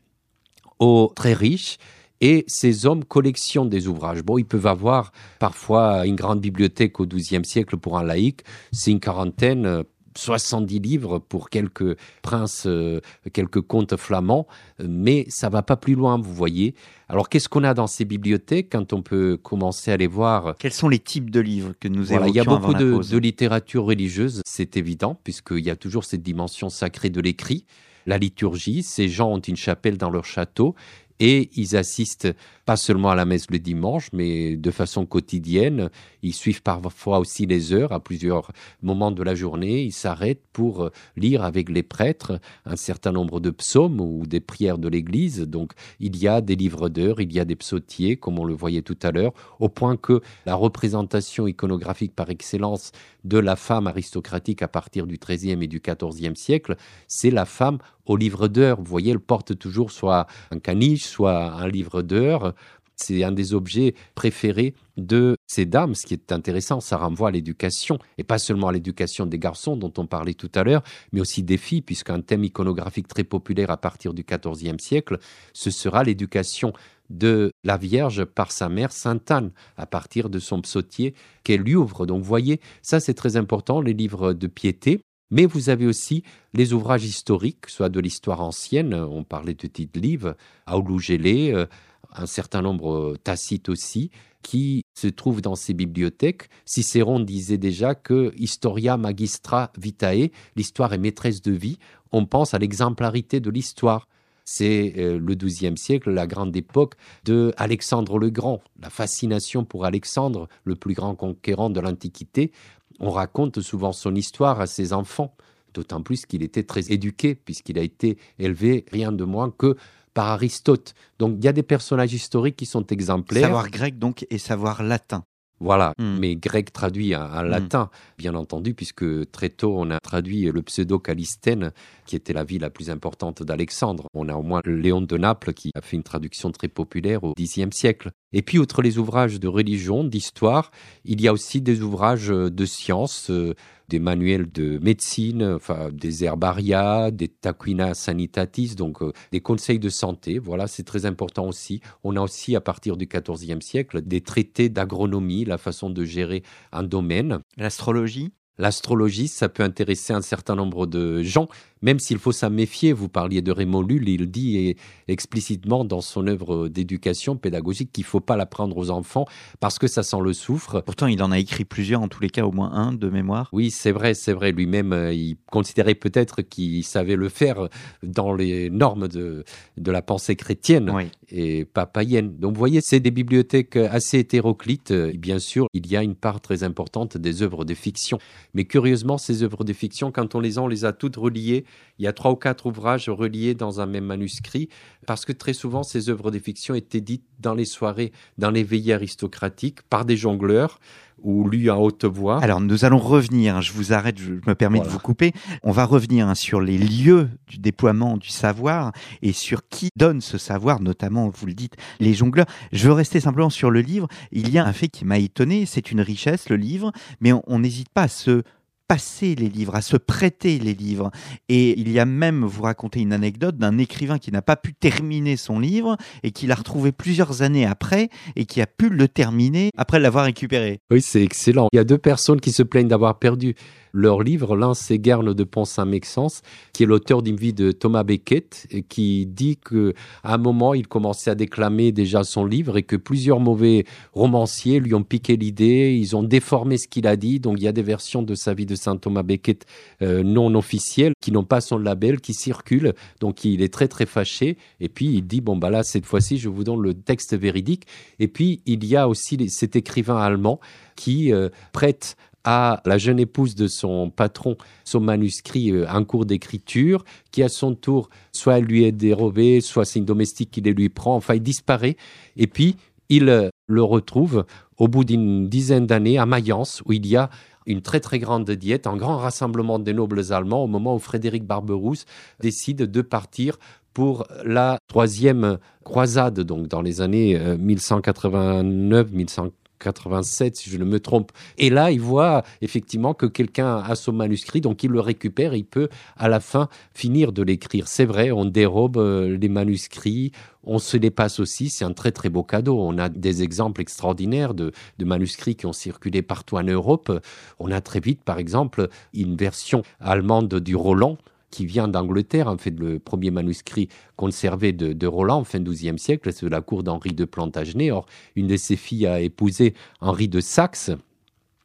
aux très riches et ces hommes collectionnent des ouvrages. Bon, ils peuvent avoir parfois une grande bibliothèque au XIIe siècle pour un laïc, c'est une quarantaine, 70 livres pour quelques princes, euh, quelques comtes flamands, mais ça va pas plus loin, vous voyez. Alors, qu'est-ce qu'on a dans ces bibliothèques quand on peut commencer à les voir? Quels sont les types de livres que nous voilà, Il y a beaucoup de, de littérature religieuse, c'est évident, puisqu'il y a toujours cette dimension sacrée de l'écrit la liturgie. Ces gens ont une chapelle dans leur château et ils assistent pas seulement à la messe le dimanche, mais de façon quotidienne. Ils suivent parfois aussi les heures à plusieurs moments de la journée. Ils s'arrêtent pour lire avec les prêtres un certain nombre de psaumes ou des prières de l'Église. Donc il y a des livres d'heures, il y a des psautiers, comme on le voyait tout à l'heure, au point que la représentation iconographique par excellence de la femme aristocratique à partir du XIIIe et du XIVe siècle, c'est la femme au livre d'heures. Vous voyez, elle porte toujours soit un caniche, soit un livre d'heures C'est un des objets préférés de ces dames. Ce qui est intéressant, ça renvoie à l'éducation, et pas seulement à l'éducation des garçons dont on parlait tout à l'heure, mais aussi des filles, puisqu'un thème iconographique très populaire à partir du XIVe siècle, ce sera l'éducation de la Vierge par sa mère Sainte Anne, à partir de son psautier qu'elle lui ouvre. Donc vous voyez, ça c'est très important, les livres de piété. Mais vous avez aussi les ouvrages historiques, soit de l'histoire ancienne, on parlait de titres livres, Aoulou Gélé, euh, un certain nombre euh, tacite aussi, qui se trouvent dans ces bibliothèques. Cicéron disait déjà que Historia magistra vitae, l'histoire est maîtresse de vie. On pense à l'exemplarité de l'histoire c'est euh, le XIIe siècle, la grande époque de Alexandre le Grand, la fascination pour Alexandre, le plus grand conquérant de l'Antiquité. On raconte souvent son histoire à ses enfants, d'autant plus qu'il était très éduqué, puisqu'il a été élevé rien de moins que par Aristote. Donc il y a des personnages historiques qui sont exemplaires. Savoir grec donc et savoir latin. Voilà, hmm. mais grec traduit en, hmm. latin, bien entendu, puisque très tôt on a traduit le pseudo-Calistène, qui était la ville la plus importante d'Alexandre. On a au moins Léon de Naples qui a fait une traduction très populaire au Xe siècle. Et puis, outre les ouvrages de religion, d'histoire, il y a aussi des ouvrages de sciences, euh, des manuels de médecine, enfin, des herbaria, des taquina sanitatis, donc euh, des conseils de santé. Voilà, c'est très important aussi. On a aussi, à partir du XIVe siècle, des traités d'agronomie, la façon de gérer un domaine. L'astrologie? L'astrologie, ça peut intéresser un certain nombre de gens, même s'il faut s'en méfier. Vous parliez de Raymond Lull, il dit explicitement dans son œuvre d'éducation pédagogique qu'il ne faut pas l'apprendre aux enfants parce que ça sent le soufre. Pourtant, il en a écrit plusieurs, en tous les cas au moins un de mémoire. Oui, c'est vrai, c'est vrai. Lui-même, euh, il considérait peut-être qu'il savait le faire dans les normes de, de la pensée chrétienne et pas païenne. Donc, vous voyez, c'est des bibliothèques assez hétéroclites. Bien sûr, il y a une part très importante des œuvres de fiction. Mais curieusement, ces œuvres de fiction, quand on les a, on les a toutes reliées. Il y a trois ou quatre ouvrages reliés dans un même manuscrit, parce que très souvent, ces œuvres de fiction étaient dites dans les soirées, dans les veillées aristocratiques, par des jongleurs ou lues à haute voix. Alors nous allons revenir, je vous arrête, je me permets de vous couper, on va revenir hein, sur les lieux du déploiement du savoir et sur qui donne ce savoir, notamment, vous le dites, les jongleurs. Je veux rester simplement sur le livre. Il y a un fait qui m'a étonné, c'est une richesse, le livre, mais on n'hésite pas à se passer les livres, à se prêter les livres. Et il y a même, vous racontez une anecdote d'un écrivain qui n'a pas pu terminer son livre et qui l'a retrouvé plusieurs années après et qui a pu le terminer après l'avoir récupéré. Oui, c'est excellent. Il y a deux personnes qui se plaignent d'avoir perdu leur livre. L'un, c'est Guerne de Pont-Saint-Mexence, qui est l'auteur d'une vie de Thomas Becket, et qui dit qu'à un moment, il commençait à déclamer déjà son livre et que plusieurs mauvais romanciers lui ont piqué l'idée, ils ont déformé ce qu'il a dit. Donc, il y a des versions de sa vie de Saint Thomas Becket euh, non officielles qui n'ont pas son label, qui circulent. Donc, il est très, très fâché. Et puis, il dit, bon, bah là, cette fois-ci, je vous donne le texte véridique. Et puis, il y a aussi cet écrivain allemand qui euh, prête à la jeune épouse de son patron son manuscrit euh, en cours d'écriture, qui à son tour, soit lui est dérobé, soit c'est une domestique qui les lui prend, enfin il disparaît, et puis il euh, le retrouve au bout d'une dizaine d'années à Mayence, où il y a une très très grande diète, un grand rassemblement des nobles allemands au moment où Frédéric Barberousse décide de partir pour la troisième croisade, donc dans les années 1189 euh, 87, si je ne me trompe. Et là, il voit effectivement que quelqu'un a son manuscrit, donc il le récupère, il peut à la fin finir de l'écrire. C'est vrai, on dérobe euh, les manuscrits, on se les passe aussi, c'est un très très beau cadeau. On a des exemples extraordinaires de, de, manuscrits qui ont circulé partout en Europe. On a très vite, par exemple, une version allemande du Roland qui vient d'Angleterre, en fait, le premier manuscrit conservé de, Roland, fin XIIe siècle, c'est la cour d'Henri de Plantagenet. Or, une de ses filles a épousé Henri de Saxe,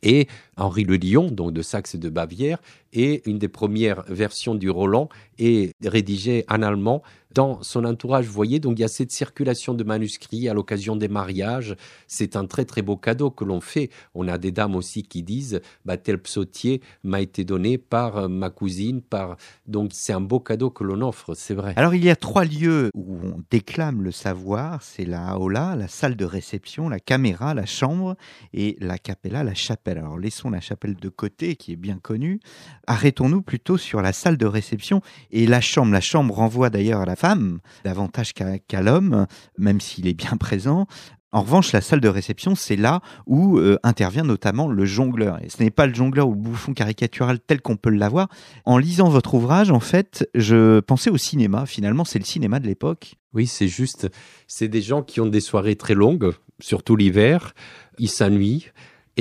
et Henri le Lion, donc de Saxe et de Bavière, et une des premières versions du Roland est rédigée en allemand dans son entourage. Vous voyez, donc il y a cette circulation de manuscrits à l'occasion des mariages. C'est un très très beau cadeau que l'on fait. On a des dames aussi qui disent, bah, tel psautier m'a été donné par euh, ma cousine, par donc c'est un beau cadeau que l'on offre, c'est vrai. Alors il y a trois lieux où on déclame le savoir, c'est la aula, la salle de réception, la caméra, la chambre et la capella, la chapelle. Alors laissons la chapelle de côté qui est bien connue arrêtons-nous plutôt sur la salle de réception et la chambre. La chambre renvoie d'ailleurs à la femme davantage qu'à l'homme, même s'il est bien présent. En revanche, la salle de réception, c'est là où euh, intervient notamment le jongleur. Et ce n'est pas le jongleur ou le bouffon caricatural tel qu'on peut l'avoir. En lisant votre ouvrage, en fait, je pensais au cinéma. Finalement, c'est le cinéma de l'époque. Oui, c'est juste. C'est des gens qui ont des soirées très longues, surtout l'hiver. Ils s'ennuient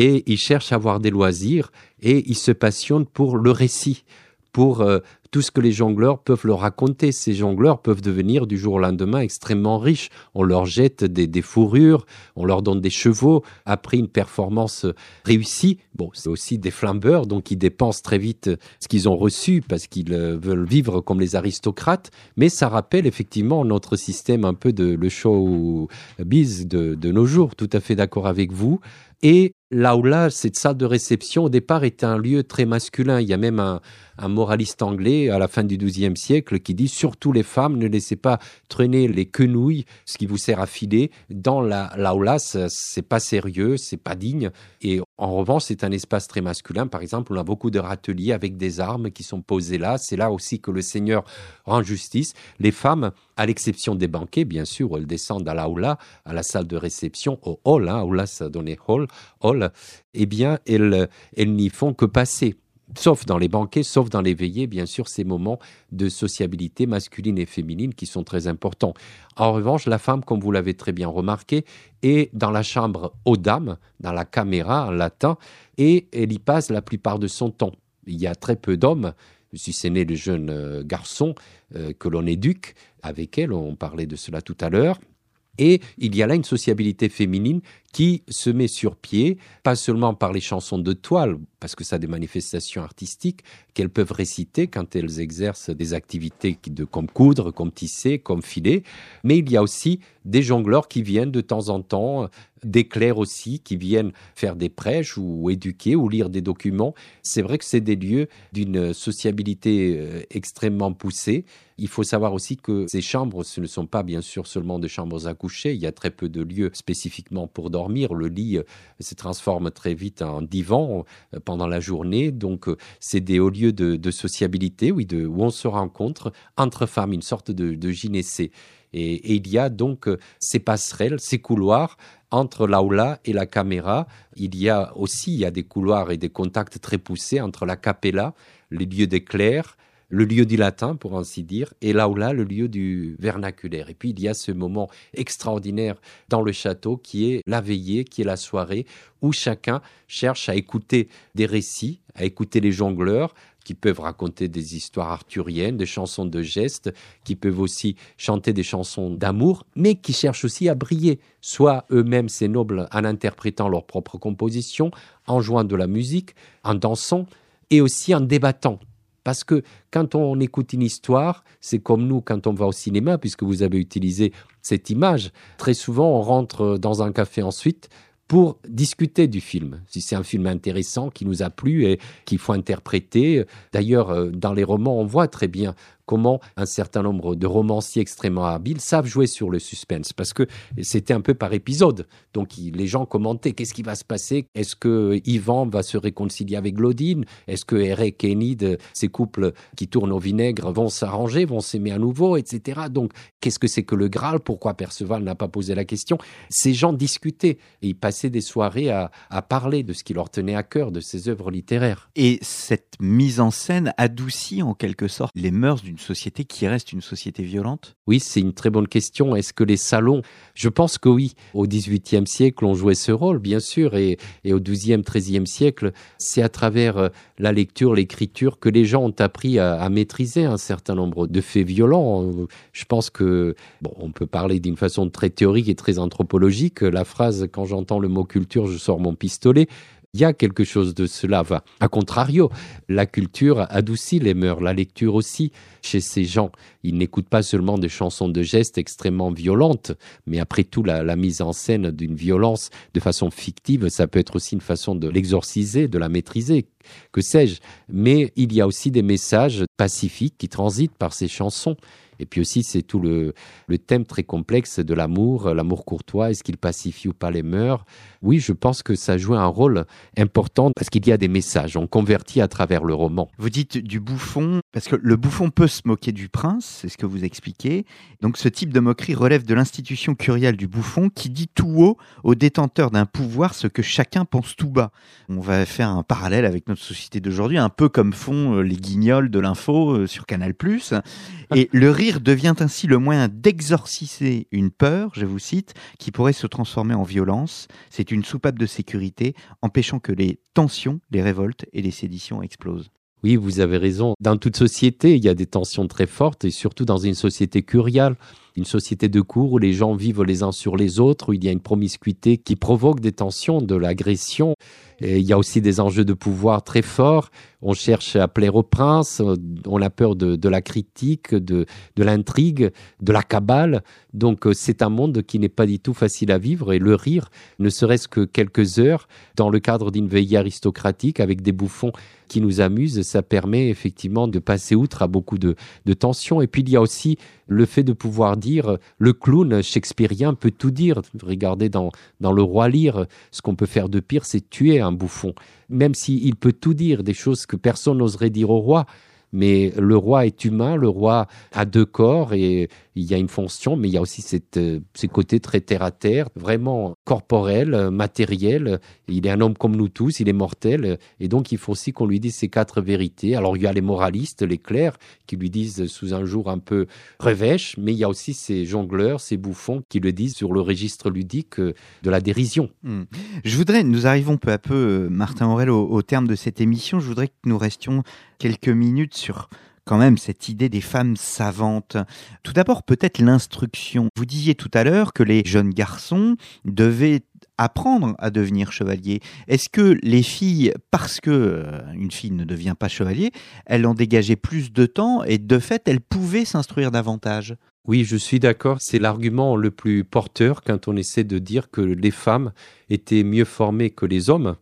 et ils cherchent à avoir des loisirs et ils se passionnent pour le récit, pour euh, tout ce que les jongleurs peuvent leur raconter. Ces jongleurs peuvent devenir du jour au lendemain extrêmement riches. On leur jette des, fourrures, on leur donne des chevaux. Après une performance réussie, bon, c'est aussi des flambeurs, donc ils dépensent très vite ce qu'ils ont reçu parce qu'ils euh, veulent vivre comme les aristocrates. Mais ça rappelle effectivement notre système un peu de le show biz de, de nos jours. Tout à fait d'accord avec vous. Et l'aula, cette salle de réception, au départ, était un lieu très masculin. Il y a même un, moraliste anglais à la fin du XIIe siècle qui dit surtout les femmes, ne laissez pas traîner les quenouilles, ce qui vous sert à filer. Dans la l'aula, c'est pas sérieux, c'est pas digne. Et en revanche, c'est un espace très masculin. Par exemple, on a beaucoup de râteliers avec des armes qui sont posées là. C'est là aussi que le Seigneur rend justice. Les femmes, à l'exception des banquets, bien sûr, elles descendent à l'aula, à la salle de réception, au hall. Hein, aula, ça donnait hall, hall. Eh bien, elles, elles n'y font que passer sauf dans les banquets, sauf dans les veillées, bien sûr, ces moments de sociabilité masculine et féminine qui sont très importants. En revanche, la femme, comme vous l'avez très bien remarqué, est dans la chambre aux dames, dans la caméra en latin, et elle y passe la plupart de son temps. Il y a très peu d'hommes, si ce n'est le jeune euh, garçon euh, que l'on éduque avec elle, on parlait de cela tout à l'heure, et il y a là une sociabilité féminine qui se met sur pied, pas seulement par les chansons de toile, parce que ça a des manifestations artistiques qu'elles peuvent réciter quand elles exercent des activités de, comme coudre, comme tisser, comme filer, mais il y a aussi des jongleurs qui viennent de temps en temps, des clercs aussi qui viennent faire des prêches ou éduquer ou lire des documents. C'est vrai que c'est des lieux d'une sociabilité euh, extrêmement poussée. Il faut savoir aussi que ces chambres, ce ne sont pas bien sûr seulement des chambres à coucher, il y a très peu de lieux spécifiquement pour dormir le lit euh, se transforme très vite en divan euh, pendant la journée. Donc, euh, c'est des hauts lieux de, sociabilité oui, de, où on se rencontre entre femmes, une sorte de, gynécée. Et, il y a donc ces passerelles, ces couloirs entre l'aula et la caméra. Il y a aussi il y a des couloirs et des contacts très poussés entre la capella, les lieux d'éclair, le lieu du latin, pour ainsi dire, et l'aula, le lieu du vernaculaire. Et puis il y a ce moment extraordinaire dans le château qui est la veillée, qui est la soirée, où chacun cherche à écouter des récits, à écouter les jongleurs, qui peuvent raconter des histoires arthuriennes, des chansons de gestes, qui peuvent aussi chanter des chansons d'amour, mais qui cherchent aussi à briller, soit eux-mêmes ces nobles en interprétant leurs propres compositions, en jouant de la musique, en dansant, et aussi en débattant parce que quand on écoute une histoire, c'est comme nous quand on va au cinéma, puisque vous avez utilisé cette image. Très souvent, on rentre dans un café ensuite pour discuter du film. Si c'est un film intéressant qui nous a plu et qu'il faut interpréter. D'ailleurs, euh, dans les romans, on voit très bien comment un certain nombre de romanciers extrêmement habiles savent jouer sur le suspense, parce que c'était un peu par épisode. Donc les gens commentaient qu'est-ce qui va se passer? Est-ce que Ivan va se réconcilier avec Glodine Est-ce que Eric et Enid, ces couples qui tournent au vinaigre, vont s'arranger, vont s'aimer à nouveau, etc. Donc qu'est-ce que c'est que le Graal? Pourquoi Perceval n'a pas posé la question? Ces gens discutaient et ils passaient des soirées à, à parler de ce qui leur tenait à cœur, de ces œuvres littéraires. Et cette mise en scène adoucit en quelque sorte les mœurs d'une société qui reste une société violente Oui, c'est une très bonne question. Est-ce que les salons, je pense que oui. Au XVIIIe siècle, on jouait ce rôle, bien sûr, et, au XIIe, XIIIe siècle, c'est à travers euh, la lecture, l'écriture que les gens ont appris à, maîtriser un certain nombre de faits violents. Je pense que, bon, on peut parler d'une façon très théorique et très anthropologique. La phrase, quand j'entends le mot culture, je sors mon pistolet. Il y a quelque chose de cela. Va. A contrario, la culture adoucit les mœurs, la lecture aussi. Chez ces gens, ils n'écoutent pas seulement des chansons de gestes extrêmement violentes, mais après tout, la, mise en scène d'une violence de façon fictive, ça peut être aussi une façon de l'exorciser, de la maîtriser, que sais-je. Mais il y a aussi des messages pacifiques qui transitent par ces chansons. Et puis aussi, c'est tout le, thème très complexe de l'amour, l'amour courtois, est-ce qu'il pacifie ou pas les mœurs? Oui, je pense que ça joue un rôle important parce qu'il y a des messages, on convertit à travers le roman. Vous dites du bouffon, parce que le bouffon peut se moquer du prince, c'est ce que vous expliquez. Donc ce type de moquerie relève de l'institution curiale du bouffon qui dit tout haut au détenteur d'un pouvoir ce que chacun pense tout bas. On va faire un parallèle avec notre société d'aujourd'hui, un peu comme font euh, les guignols de l'info euh, sur Canal+. Et le rire devient ainsi le moyen d'exorciser une peur, je vous cite, qui pourrait se transformer en violence. C'est une soupape de sécurité, empêchant que les tensions, les révoltes et les séditions explosent. Oui, vous avez raison. Dans toute société, il y a des tensions très fortes, et surtout dans une société curiale, une société de cours où les gens vivent les uns sur les autres, où il y a une promiscuité qui provoque des tensions, de l'agression. Il y a aussi des enjeux de pouvoir très forts. On cherche à plaire au prince, on a peur de, la critique, de, de l'intrigue, de la cabale. Donc euh, c'est un monde qui n'est pas du tout facile à vivre et le rire, ne serait-ce que quelques heures, dans le cadre d'une veillée aristocratique avec des bouffons qui nous amusent, ça permet effectivement de passer outre à beaucoup de, de tensions. Et puis il y a aussi le fait de pouvoir dire le clown shakespearien peut tout dire. Regardez dans, dans Le Roi Lear, ce qu'on peut faire de pire, c'est tuer un bouffon. Même s'il peut tout dire, des choses que personne n'oserait dire au roi, mais le roi est humain, le roi a deux corps et il y a une fonction, mais il y a aussi cette, euh, ces côtés très terre à terre, vraiment corporel, euh, matériel. Il est un homme comme nous tous, il est mortel, et donc il faut aussi qu'on lui dise ces quatre vérités. Alors il y a les moralistes, les clercs, qui lui disent sous un jour un peu revêche, mais il y a aussi ces jongleurs, ces bouffons qui le disent sur le registre ludique euh, de la dérision. Hmm. Je voudrais, nous arrivons peu à peu, Martin Aurel, au terme de cette émission. Je voudrais que nous restions quelques minutes sur quand même cette idée des femmes savantes. Tout d'abord, peut-être l'instruction. Vous disiez tout à l'heure que les jeunes garçons devaient apprendre à devenir chevalier. Est-ce que les filles, parce que euh, une fille ne devient pas chevalier, elles ont dégagé plus de temps et de fait, elles pouvaient s'instruire davantage? Oui, je suis d'accord. C'est l'argument le plus porteur quand on essaie de dire que les femmes étaient mieux formées que les hommes.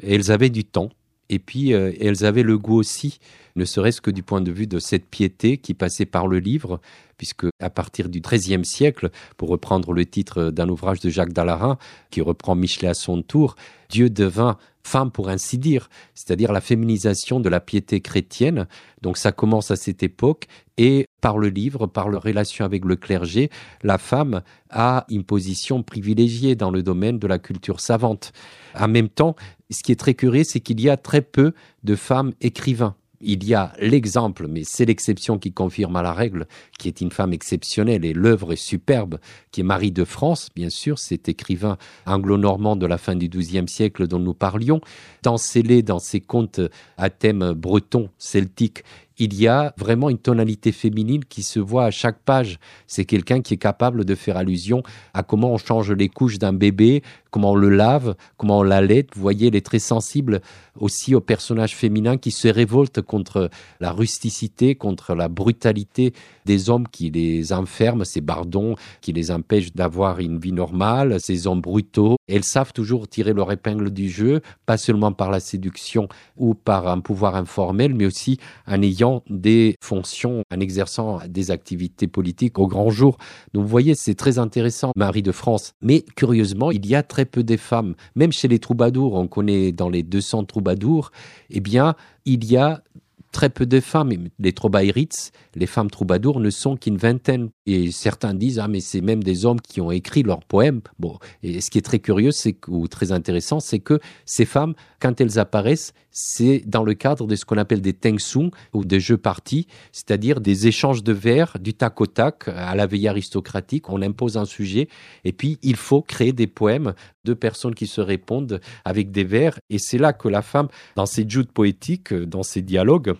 elles avaient du temps. Et puis, euh, elles avaient le goût aussi, ne serait-ce que du point de vue de cette piété qui passait par le livre, puisque à partir du XIIIe siècle, pour reprendre le titre d'un ouvrage de Jacques Dallarin, qui reprend Michelet à son tour, Dieu devint femme pour ainsi dire, c'est-à-dire la féminisation de la piété chrétienne. Donc ça commence à cette époque et par le livre, par leur relation avec le clergé, la femme a une position privilégiée dans le domaine de la culture savante. En même temps, ce qui est très curieux, c'est qu'il y a très peu de femmes écrivains il y a l'exemple, mais c'est l'exception qui confirme à la règle, qui est une femme exceptionnelle et l'œuvre est superbe, qui est Marie de France, bien sûr, cet écrivain anglo-normand de la fin du XIIe siècle dont nous parlions, scellé dans ses contes à thème breton, celtique, il y a vraiment une tonalité féminine qui se voit à chaque page. C'est quelqu'un qui est capable de faire allusion à comment on change les couches d'un bébé, comment on le lave, comment on l'allait. Vous voyez, elle est très sensible aussi aux personnages féminins qui se révoltent contre la rusticité, contre la brutalité des hommes qui les enferment, ces bardons qui les empêchent d'avoir une vie normale, ces hommes brutaux. Elles savent toujours tirer leur épingle du jeu, pas seulement par la séduction ou par un pouvoir informel, mais aussi en ayant des fonctions, en exerçant des activités politiques au grand jour. Donc vous voyez, c'est très intéressant, Marie de France. Mais curieusement, il y a très peu des femmes. Même chez les troubadours, on connaît dans les 200 troubadours, eh bien, il y a très peu de femmes. Les les femmes troubadours, ne sont qu'une vingtaine. Et certains disent, ah, mais c'est même des hommes qui ont écrit leurs poèmes. Bon, et ce qui est très curieux, c'est ou très intéressant, c'est que ces femmes, quand elles apparaissent, c'est dans le cadre de ce qu'on appelle des tengsung ou des jeux partis, c'est-à-dire des échanges de vers du tac au tac à la veille aristocratique. On impose un sujet et puis il faut créer des poèmes de personnes qui se répondent avec des vers. Et c'est là que la femme, dans ses joutes poétiques, dans ses dialogues,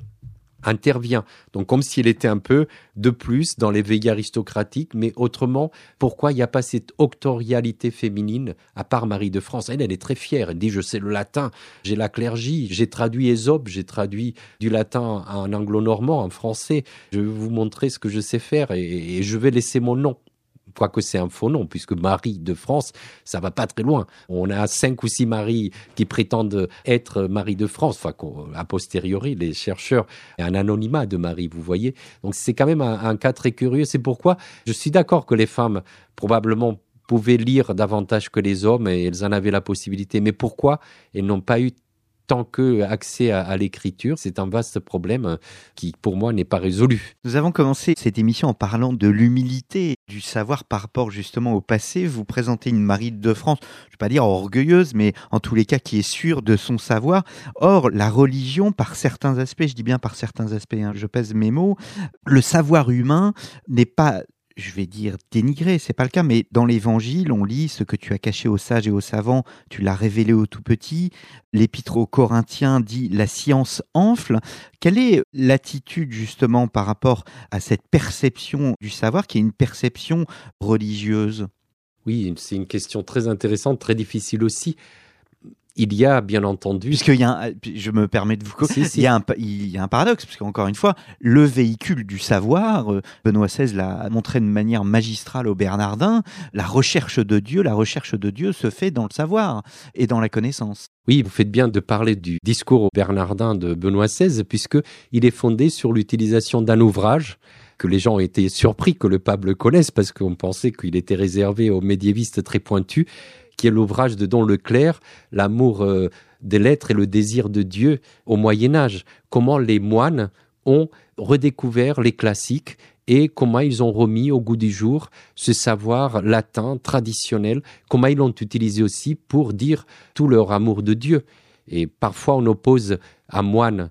intervient. Donc comme s'il était un peu de plus dans les veillées aristocratiques, mais autrement, pourquoi il n'y a pas cette octorialité féminine, à part Marie de France? Elle, elle est très fière, elle dit, je sais le latin, j'ai la clergie, j'ai traduit Ésope, j'ai traduit du latin en anglo-normand, en français, je vais vous montrer ce que je sais faire et je vais laisser mon nom quoique c'est un faux nom, puisque Marie de France, ça va pas très loin. On a cinq ou six maris qui prétendent être Marie de France, enfin, a posteriori, les chercheurs, un anonymat de Marie, vous voyez. Donc c'est quand même un, un cas très curieux. C'est pourquoi je suis d'accord que les femmes, probablement, pouvaient lire davantage que les hommes et elles en avaient la possibilité. Mais pourquoi elles n'ont pas eu tant que accès à, l'écriture, c'est un vaste problème euh, qui, pour moi, n'est pas résolu. Nous avons commencé cette émission en parlant de l'humilité du savoir par rapport justement au passé. Vous présentez une Marie de France, je ne vais pas dire orgueilleuse, mais en tous les cas qui est sûre de son savoir. Or, la religion, par certains aspects, je dis bien par certains aspects, hein, je pèse mes mots, le savoir humain n'est pas je vais dire dénigrer, c'est pas le cas, mais dans l'évangile, on lit ce que tu as caché aux sages et aux savants, tu l'as révélé aux tout petits. L'épître aux Corinthiens dit la science enfle. Quelle est l'attitude justement par rapport à cette perception du savoir qui est une perception religieuse? Oui, c'est une question très intéressante, très difficile aussi il y a bien entendu. Puisqu'il y a un, je me permets de vous si, Il, y a un, il y a un paradoxe, parce qu'encore une fois, le véhicule du savoir, euh, Benoît XVI l'a montré de manière magistrale au Bernardin, la recherche de Dieu, la recherche de Dieu se fait dans le savoir et dans la connaissance. Oui, vous faites bien de parler du discours au Bernardin de Benoît XVI, puisqu'il est fondé sur l'utilisation d'un ouvrage que les gens ont été surpris que le pape le connaisse parce qu'on pensait qu'il était réservé aux médiévistes très pointus qui est l'ouvrage de Don Leclerc, L'amour euh, des lettres et le désir de Dieu au Moyen Âge. Comment les moines ont redécouvert les classiques et comment ils ont remis au goût du jour ce savoir latin traditionnel, comment ils l'ont utilisé aussi pour dire tout leur amour de Dieu. Et parfois on oppose à moine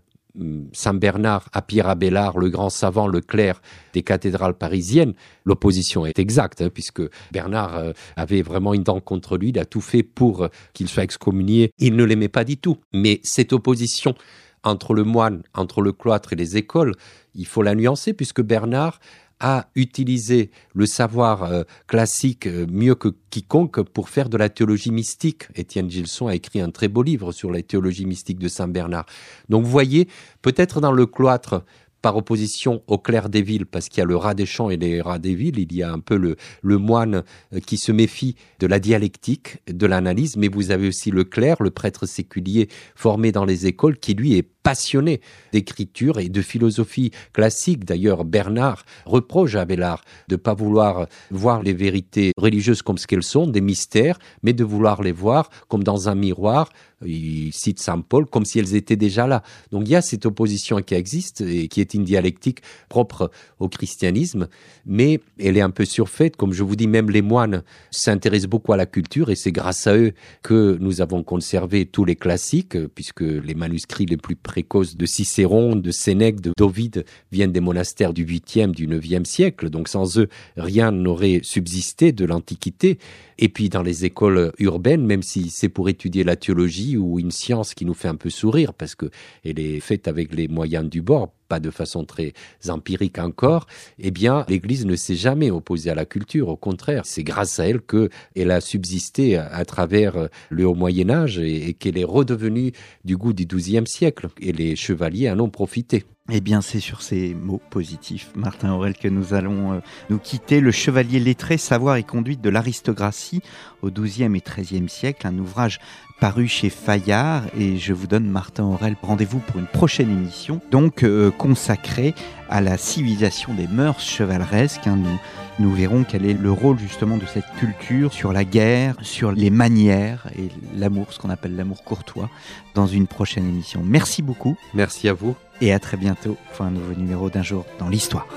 Saint Bernard à Pierre Abélard, le grand savant, le clerc des cathédrales parisiennes, l'opposition est exacte, hein, puisque Bernard euh, avait vraiment une dent contre lui, il a tout fait pour euh, qu'il soit excommunié, il ne l'aimait pas du tout. Mais cette opposition entre le moine, entre le cloître et les écoles, il faut la nuancer, puisque Bernard a utilisé le savoir euh, classique euh, mieux que quiconque pour faire de la théologie mystique. Étienne Gilson a écrit un très beau livre sur la théologie mystique de Saint Bernard. Donc vous voyez, peut-être dans le cloître, par opposition au clerc des villes, parce qu'il y a le rat des champs et les rats des villes, il y a un peu le, le moine euh, qui se méfie de la dialectique, de l'analyse, mais vous avez aussi le clerc, le prêtre séculier formé dans les écoles, qui lui est passionné d'écriture et de philosophie classique. D'ailleurs, Bernard reproche à Abélard de ne pas vouloir voir les vérités religieuses comme ce qu'elles sont, des mystères, mais de vouloir les voir comme dans un miroir. Il cite Saint Paul comme si elles étaient déjà là. Donc il y a cette opposition qui existe et qui est une dialectique propre au christianisme, mais elle est un peu surfaite. Comme je vous dis, même les moines s'intéressent beaucoup à la culture et c'est grâce à eux que nous avons conservé tous les classiques, puisque les manuscrits les plus causes de Cicéron, de Sénèque, de Dovide viennent des monastères du 8e, du 9e siècle. Donc sans eux, rien n'aurait subsisté de l'Antiquité. Et puis dans les écoles urbaines, même si c'est pour étudier la théologie ou une science qui nous fait un peu sourire parce que elle est faite avec les moyens du bord, pas de façon très empirique encore, eh bien, l'Église ne s'est jamais opposée à la culture. Au contraire, c'est grâce à elle qu'elle a subsisté à, travers le Haut Moyen Âge et, et qu'elle est redevenue du goût du XIIe siècle. Et les chevaliers en ont profité. Eh bien, c'est sur ces mots positifs, Martin Aurel, que nous allons euh, nous quitter. Le Chevalier lettré, savoir et conduite de l'aristocratie au XIIe et XIIIe siècle, un ouvrage paru chez Fayard. Et je vous donne, Martin Aurel, rendez-vous pour une prochaine émission, donc euh, consacrée à la civilisation des mœurs chevaleresques. Hein. nous, nous verrons quel est le rôle justement de cette culture sur la guerre, sur les manières et l'amour, ce qu'on appelle l'amour courtois, dans une prochaine émission. Merci beaucoup. Merci à vous et à très bientôt pour un nouveau numéro d'un jour dans l'histoire.